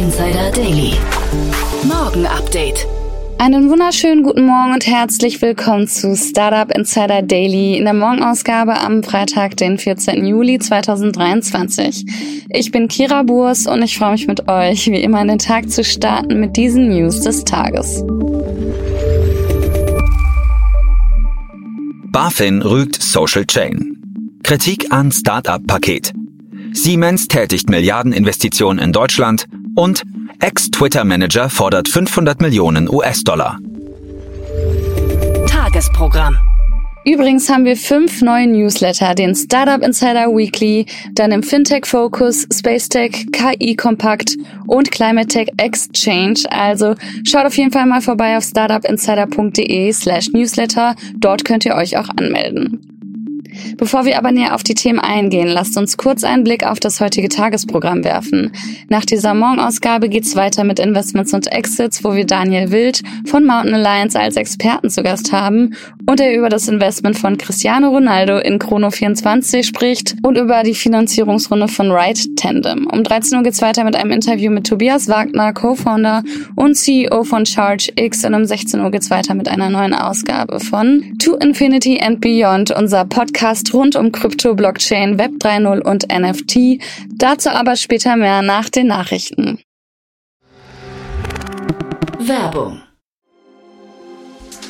Insider Daily. Morgen Update. Einen wunderschönen guten Morgen und herzlich willkommen zu Startup Insider Daily in der Morgenausgabe am Freitag, den 14. Juli 2023. Ich bin Kira Burs und ich freue mich mit euch, wie immer in den Tag zu starten mit diesen News des Tages. BaFin rügt Social Chain. Kritik an Startup-Paket. Siemens tätigt Milliardeninvestitionen in Deutschland und Ex-Twitter-Manager fordert 500 Millionen US-Dollar. Tagesprogramm. Übrigens haben wir fünf neue Newsletter, den Startup Insider Weekly, dann im Fintech Focus, Space Tech, KI Kompakt und Climate Tech Exchange. Also schaut auf jeden Fall mal vorbei auf startupinsider.de slash newsletter. Dort könnt ihr euch auch anmelden. Bevor wir aber näher auf die Themen eingehen, lasst uns kurz einen Blick auf das heutige Tagesprogramm werfen. Nach dieser Morgenausgabe geht's weiter mit Investments und Exits, wo wir Daniel Wild von Mountain Alliance als Experten zu Gast haben und er über das Investment von Cristiano Ronaldo in Chrono24 spricht und über die Finanzierungsrunde von Ride Tandem. Um 13 Uhr geht's weiter mit einem Interview mit Tobias Wagner, Co-Founder und CEO von Charge X und um 16 Uhr geht's weiter mit einer neuen Ausgabe von To Infinity and Beyond, unser Podcast Podcast rund um Krypto, Blockchain, Web 3.0 und NFT. Dazu aber später mehr nach den Nachrichten. Werbung.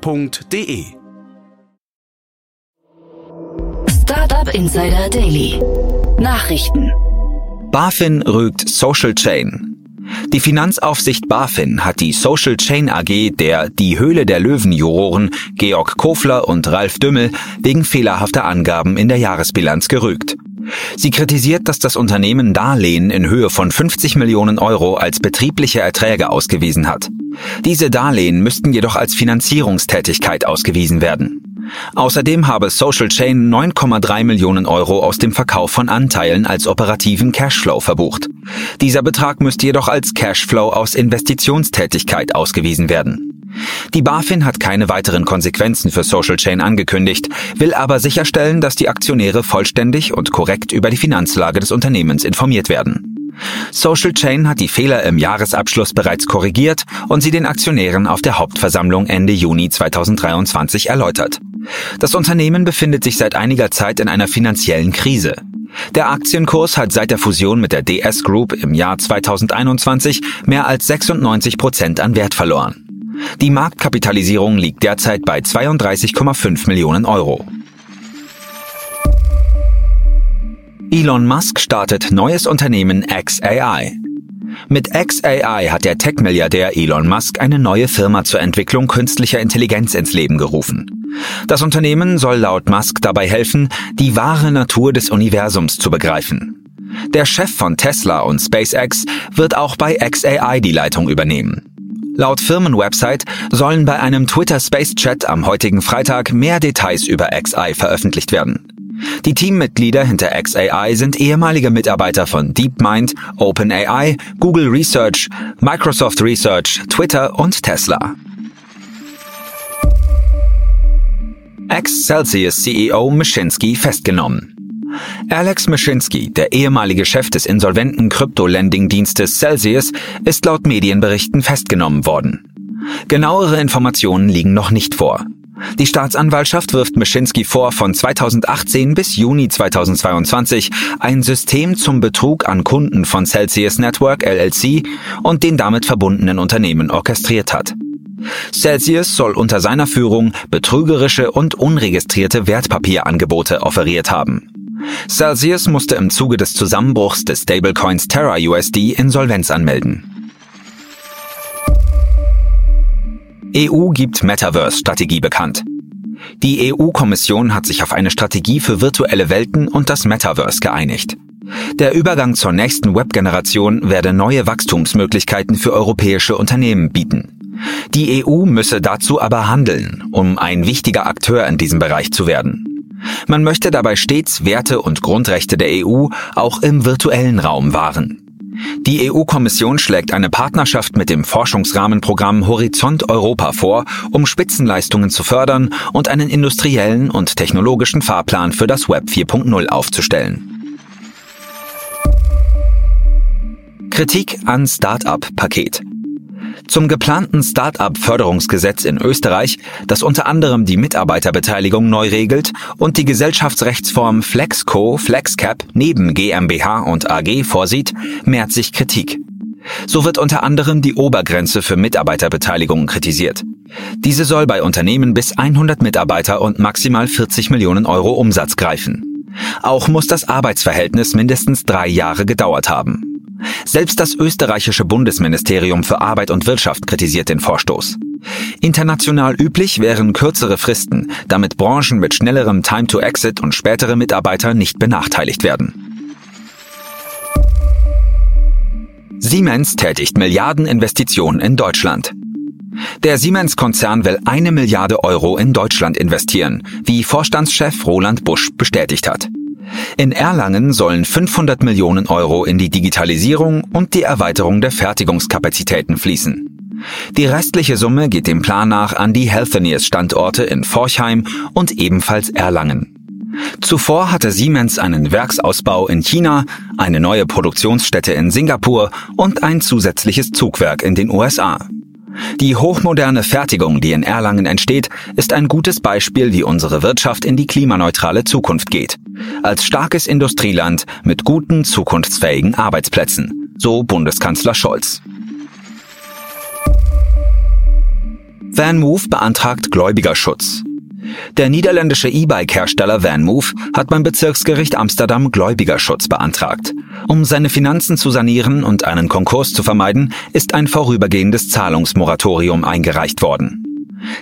f.de. Startup Insider Daily. Nachrichten. BaFin rügt Social Chain. Die Finanzaufsicht BaFin hat die Social Chain AG der Die Höhle der Löwen-Juroren Georg Kofler und Ralf Dümmel wegen fehlerhafter Angaben in der Jahresbilanz gerügt. Sie kritisiert, dass das Unternehmen Darlehen in Höhe von 50 Millionen Euro als betriebliche Erträge ausgewiesen hat. Diese Darlehen müssten jedoch als Finanzierungstätigkeit ausgewiesen werden. Außerdem habe Social Chain 9,3 Millionen Euro aus dem Verkauf von Anteilen als operativen Cashflow verbucht. Dieser Betrag müsste jedoch als Cashflow aus Investitionstätigkeit ausgewiesen werden. Die BaFin hat keine weiteren Konsequenzen für Social Chain angekündigt, will aber sicherstellen, dass die Aktionäre vollständig und korrekt über die Finanzlage des Unternehmens informiert werden. Social Chain hat die Fehler im Jahresabschluss bereits korrigiert und sie den Aktionären auf der Hauptversammlung Ende Juni 2023 erläutert. Das Unternehmen befindet sich seit einiger Zeit in einer finanziellen Krise. Der Aktienkurs hat seit der Fusion mit der DS Group im Jahr 2021 mehr als 96 Prozent an Wert verloren. Die Marktkapitalisierung liegt derzeit bei 32,5 Millionen Euro. Elon Musk startet neues Unternehmen XAI. Mit XAI hat der Tech-Milliardär Elon Musk eine neue Firma zur Entwicklung künstlicher Intelligenz ins Leben gerufen. Das Unternehmen soll laut Musk dabei helfen, die wahre Natur des Universums zu begreifen. Der Chef von Tesla und SpaceX wird auch bei XAI die Leitung übernehmen. Laut Firmenwebsite sollen bei einem Twitter Space Chat am heutigen Freitag mehr Details über XI veröffentlicht werden. Die Teammitglieder hinter XAI sind ehemalige Mitarbeiter von DeepMind, OpenAI, Google Research, Microsoft Research, Twitter und Tesla. Ex-Celsius CEO Mischinsky festgenommen. Alex Mischinsky, der ehemalige Chef des insolventen Krypto-Lending-Dienstes Celsius, ist laut Medienberichten festgenommen worden. Genauere Informationen liegen noch nicht vor. Die Staatsanwaltschaft wirft Mischinski vor, von 2018 bis Juni 2022 ein System zum Betrug an Kunden von Celsius Network LLC und den damit verbundenen Unternehmen orchestriert hat. Celsius soll unter seiner Führung betrügerische und unregistrierte Wertpapierangebote offeriert haben. Celsius musste im Zuge des Zusammenbruchs des Stablecoins Terra USD Insolvenz anmelden. EU gibt Metaverse-Strategie bekannt. Die EU-Kommission hat sich auf eine Strategie für virtuelle Welten und das Metaverse geeinigt. Der Übergang zur nächsten Web-Generation werde neue Wachstumsmöglichkeiten für europäische Unternehmen bieten. Die EU müsse dazu aber handeln, um ein wichtiger Akteur in diesem Bereich zu werden. Man möchte dabei stets Werte und Grundrechte der EU auch im virtuellen Raum wahren. Die EU-Kommission schlägt eine Partnerschaft mit dem Forschungsrahmenprogramm Horizont Europa vor, um Spitzenleistungen zu fördern und einen industriellen und technologischen Fahrplan für das Web 4.0 aufzustellen. Kritik an Start-up-Paket. Zum geplanten Start-up-Förderungsgesetz in Österreich, das unter anderem die Mitarbeiterbeteiligung neu regelt und die Gesellschaftsrechtsform Flexco Flexcap neben GmbH und AG vorsieht, mehrt sich Kritik. So wird unter anderem die Obergrenze für Mitarbeiterbeteiligung kritisiert. Diese soll bei Unternehmen bis 100 Mitarbeiter und maximal 40 Millionen Euro Umsatz greifen. Auch muss das Arbeitsverhältnis mindestens drei Jahre gedauert haben. Selbst das österreichische Bundesministerium für Arbeit und Wirtschaft kritisiert den Vorstoß. International üblich wären kürzere Fristen, damit Branchen mit schnellerem Time to Exit und spätere Mitarbeiter nicht benachteiligt werden. Siemens tätigt Milliardeninvestitionen in Deutschland. Der Siemens-Konzern will eine Milliarde Euro in Deutschland investieren, wie Vorstandschef Roland Busch bestätigt hat. In Erlangen sollen 500 Millionen Euro in die Digitalisierung und die Erweiterung der Fertigungskapazitäten fließen. Die restliche Summe geht dem Plan nach an die Healthineers-Standorte in Forchheim und ebenfalls Erlangen. Zuvor hatte Siemens einen Werksausbau in China, eine neue Produktionsstätte in Singapur und ein zusätzliches Zugwerk in den USA. Die hochmoderne Fertigung, die in Erlangen entsteht, ist ein gutes Beispiel, wie unsere Wirtschaft in die klimaneutrale Zukunft geht. Als starkes Industrieland mit guten, zukunftsfähigen Arbeitsplätzen. So Bundeskanzler Scholz. VanMoof beantragt Gläubigerschutz. Der niederländische E-Bike-Hersteller VanMoof hat beim Bezirksgericht Amsterdam Gläubigerschutz beantragt. Um seine Finanzen zu sanieren und einen Konkurs zu vermeiden, ist ein vorübergehendes Zahlungsmoratorium eingereicht worden.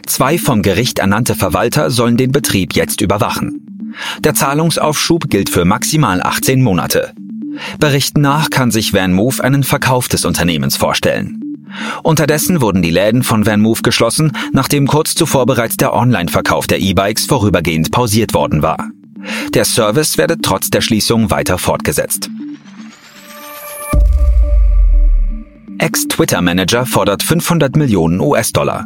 Zwei vom Gericht ernannte Verwalter sollen den Betrieb jetzt überwachen. Der Zahlungsaufschub gilt für maximal 18 Monate. Berichten nach kann sich VanMoof einen Verkauf des Unternehmens vorstellen. Unterdessen wurden die Läden von VanMoof geschlossen, nachdem kurz zuvor bereits der Online-Verkauf der E-Bikes vorübergehend pausiert worden war. Der Service werde trotz der Schließung weiter fortgesetzt. Ex-Twitter-Manager fordert 500 Millionen US-Dollar.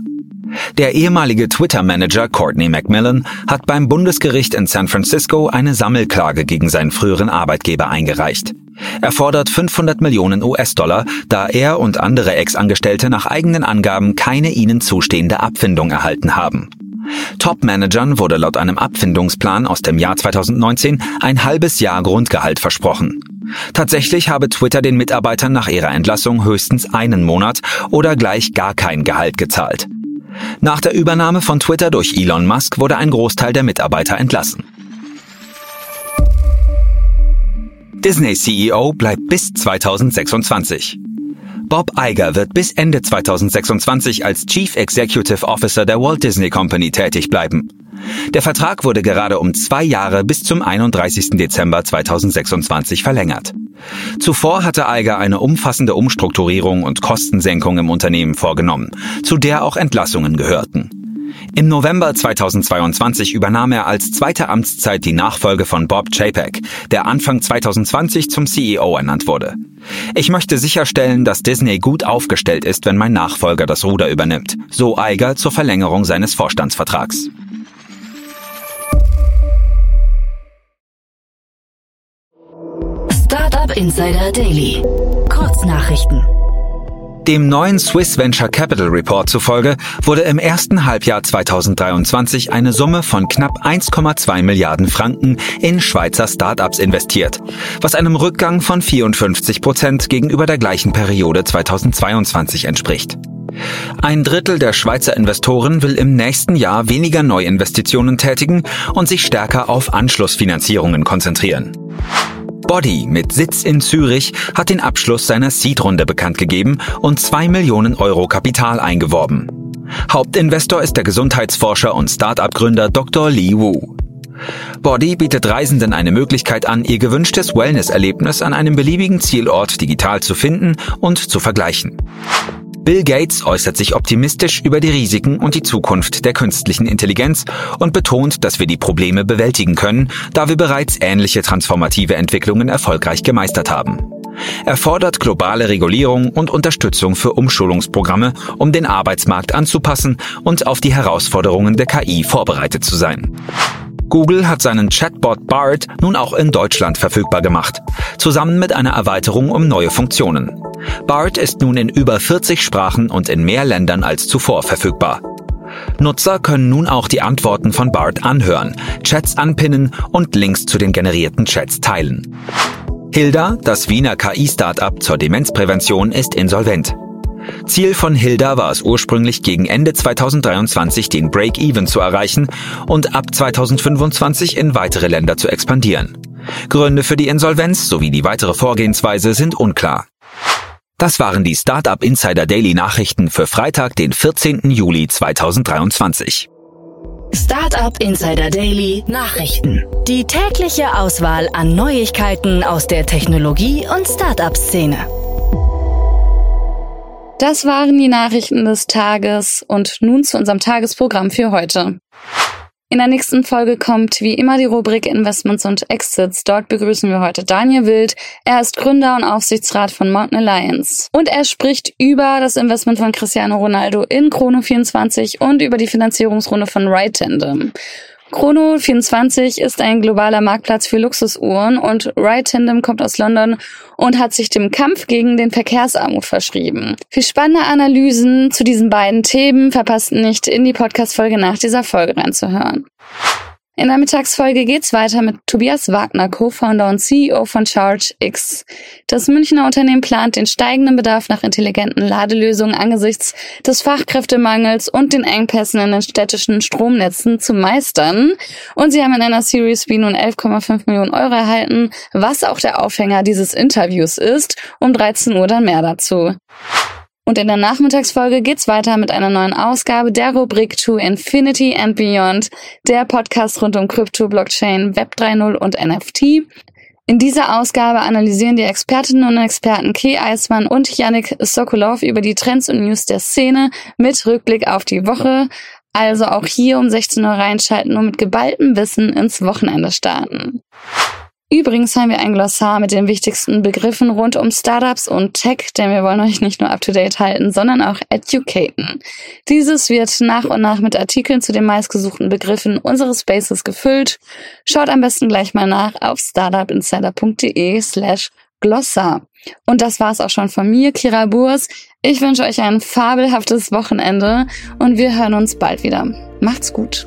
Der ehemalige Twitter-Manager Courtney Macmillan hat beim Bundesgericht in San Francisco eine Sammelklage gegen seinen früheren Arbeitgeber eingereicht. Er fordert 500 Millionen US-Dollar, da er und andere Ex-Angestellte nach eigenen Angaben keine ihnen zustehende Abfindung erhalten haben. Top-Managern wurde laut einem Abfindungsplan aus dem Jahr 2019 ein halbes Jahr Grundgehalt versprochen. Tatsächlich habe Twitter den Mitarbeitern nach ihrer Entlassung höchstens einen Monat oder gleich gar kein Gehalt gezahlt. Nach der Übernahme von Twitter durch Elon Musk wurde ein Großteil der Mitarbeiter entlassen. Disney CEO bleibt bis 2026. Bob Iger wird bis Ende 2026 als Chief Executive Officer der Walt Disney Company tätig bleiben. Der Vertrag wurde gerade um zwei Jahre bis zum 31. Dezember 2026 verlängert. Zuvor hatte Eiger eine umfassende Umstrukturierung und Kostensenkung im Unternehmen vorgenommen, zu der auch Entlassungen gehörten. Im November 2022 übernahm er als zweite Amtszeit die Nachfolge von Bob Chapek, der Anfang 2020 zum CEO ernannt wurde. Ich möchte sicherstellen, dass Disney gut aufgestellt ist, wenn mein Nachfolger das Ruder übernimmt, so Eiger zur Verlängerung seines Vorstandsvertrags. Insider Daily. Kurznachrichten. Dem neuen Swiss Venture Capital Report zufolge wurde im ersten Halbjahr 2023 eine Summe von knapp 1,2 Milliarden Franken in Schweizer Startups investiert, was einem Rückgang von 54 Prozent gegenüber der gleichen Periode 2022 entspricht. Ein Drittel der Schweizer Investoren will im nächsten Jahr weniger Neuinvestitionen tätigen und sich stärker auf Anschlussfinanzierungen konzentrieren. Body mit Sitz in Zürich hat den Abschluss seiner Seed-Runde bekannt gegeben und zwei Millionen Euro Kapital eingeworben. Hauptinvestor ist der Gesundheitsforscher und Start-up-Gründer Dr. Lee Wu. Body bietet Reisenden eine Möglichkeit an, ihr gewünschtes Wellness-Erlebnis an einem beliebigen Zielort digital zu finden und zu vergleichen. Bill Gates äußert sich optimistisch über die Risiken und die Zukunft der künstlichen Intelligenz und betont, dass wir die Probleme bewältigen können, da wir bereits ähnliche transformative Entwicklungen erfolgreich gemeistert haben. Er fordert globale Regulierung und Unterstützung für Umschulungsprogramme, um den Arbeitsmarkt anzupassen und auf die Herausforderungen der KI vorbereitet zu sein. Google hat seinen Chatbot BART nun auch in Deutschland verfügbar gemacht, zusammen mit einer Erweiterung um neue Funktionen. BART ist nun in über 40 Sprachen und in mehr Ländern als zuvor verfügbar. Nutzer können nun auch die Antworten von BART anhören, Chats anpinnen und Links zu den generierten Chats teilen. Hilda, das Wiener KI-Startup zur Demenzprävention, ist insolvent. Ziel von Hilda war es ursprünglich gegen Ende 2023 den Break-Even zu erreichen und ab 2025 in weitere Länder zu expandieren. Gründe für die Insolvenz sowie die weitere Vorgehensweise sind unklar. Das waren die Startup Insider Daily Nachrichten für Freitag, den 14. Juli 2023. Startup Insider Daily Nachrichten. Die tägliche Auswahl an Neuigkeiten aus der Technologie- und Startup-Szene. Das waren die Nachrichten des Tages und nun zu unserem Tagesprogramm für heute. In der nächsten Folge kommt wie immer die Rubrik Investments und Exits. Dort begrüßen wir heute Daniel Wild. Er ist Gründer und Aufsichtsrat von Mountain Alliance. Und er spricht über das Investment von Cristiano Ronaldo in Chrono24 und über die Finanzierungsrunde von Right Tandem. Chrono24 ist ein globaler Marktplatz für Luxusuhren und Right Tandem kommt aus London und hat sich dem Kampf gegen den Verkehrsarmut verschrieben. Für spannende Analysen zu diesen beiden Themen verpasst nicht, in die Podcast-Folge nach dieser Folge reinzuhören. In der Mittagsfolge geht's weiter mit Tobias Wagner, Co-Founder und CEO von ChargeX. Das Münchner Unternehmen plant den steigenden Bedarf nach intelligenten Ladelösungen angesichts des Fachkräftemangels und den Engpässen in den städtischen Stromnetzen zu meistern. Und sie haben in einer Series B nun 11,5 Millionen Euro erhalten, was auch der Aufhänger dieses Interviews ist. Um 13 Uhr dann mehr dazu. Und in der Nachmittagsfolge geht's weiter mit einer neuen Ausgabe der Rubrik To Infinity and Beyond, der Podcast rund um Krypto, Blockchain, Web 3.0 und NFT. In dieser Ausgabe analysieren die Expertinnen und Experten Kay Eismann und Yannick Sokolov über die Trends und News der Szene mit Rückblick auf die Woche. Also auch hier um 16 Uhr reinschalten und mit geballtem Wissen ins Wochenende starten. Übrigens haben wir ein Glossar mit den wichtigsten Begriffen rund um Startups und Tech, denn wir wollen euch nicht nur up-to-date halten, sondern auch educaten. Dieses wird nach und nach mit Artikeln zu den meistgesuchten Begriffen unseres Spaces gefüllt. Schaut am besten gleich mal nach auf startupinsider.de slash Glossar. Und das war's auch schon von mir, Kira Burs. Ich wünsche euch ein fabelhaftes Wochenende und wir hören uns bald wieder. Macht's gut.